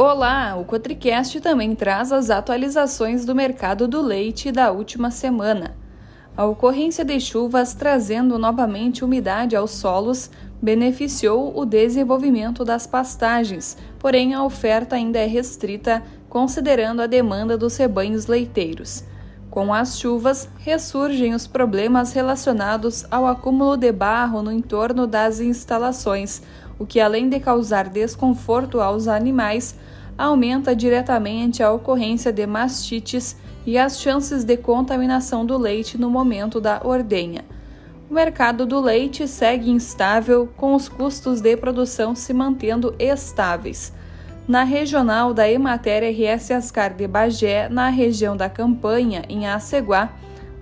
Olá, o Cotricast também traz as atualizações do mercado do leite da última semana. A ocorrência de chuvas trazendo novamente umidade aos solos beneficiou o desenvolvimento das pastagens, porém a oferta ainda é restrita considerando a demanda dos rebanhos leiteiros. Com as chuvas, ressurgem os problemas relacionados ao acúmulo de barro no entorno das instalações, o que, além de causar desconforto aos animais, aumenta diretamente a ocorrência de mastites e as chances de contaminação do leite no momento da ordenha. O mercado do leite segue instável, com os custos de produção se mantendo estáveis. Na regional da Emater RS Ascar de Bagé, na região da Campanha, em Aceguá,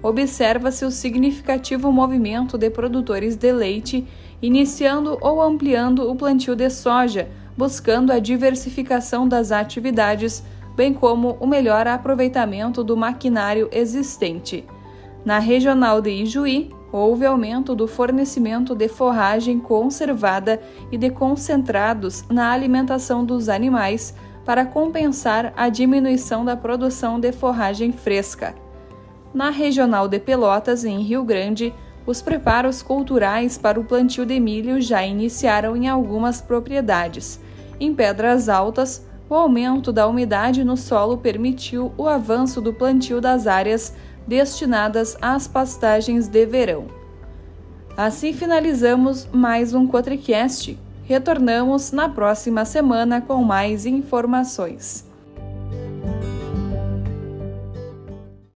observa-se o significativo movimento de produtores de leite iniciando ou ampliando o plantio de soja buscando a diversificação das atividades, bem como o melhor aproveitamento do maquinário existente. Na regional de Ijuí, houve aumento do fornecimento de forragem conservada e de concentrados na alimentação dos animais para compensar a diminuição da produção de forragem fresca. Na regional de Pelotas, em Rio Grande, os preparos culturais para o plantio de milho já iniciaram em algumas propriedades. Em Pedras Altas, o aumento da umidade no solo permitiu o avanço do plantio das áreas destinadas às pastagens de verão. Assim finalizamos mais um Cotricast. Retornamos na próxima semana com mais informações.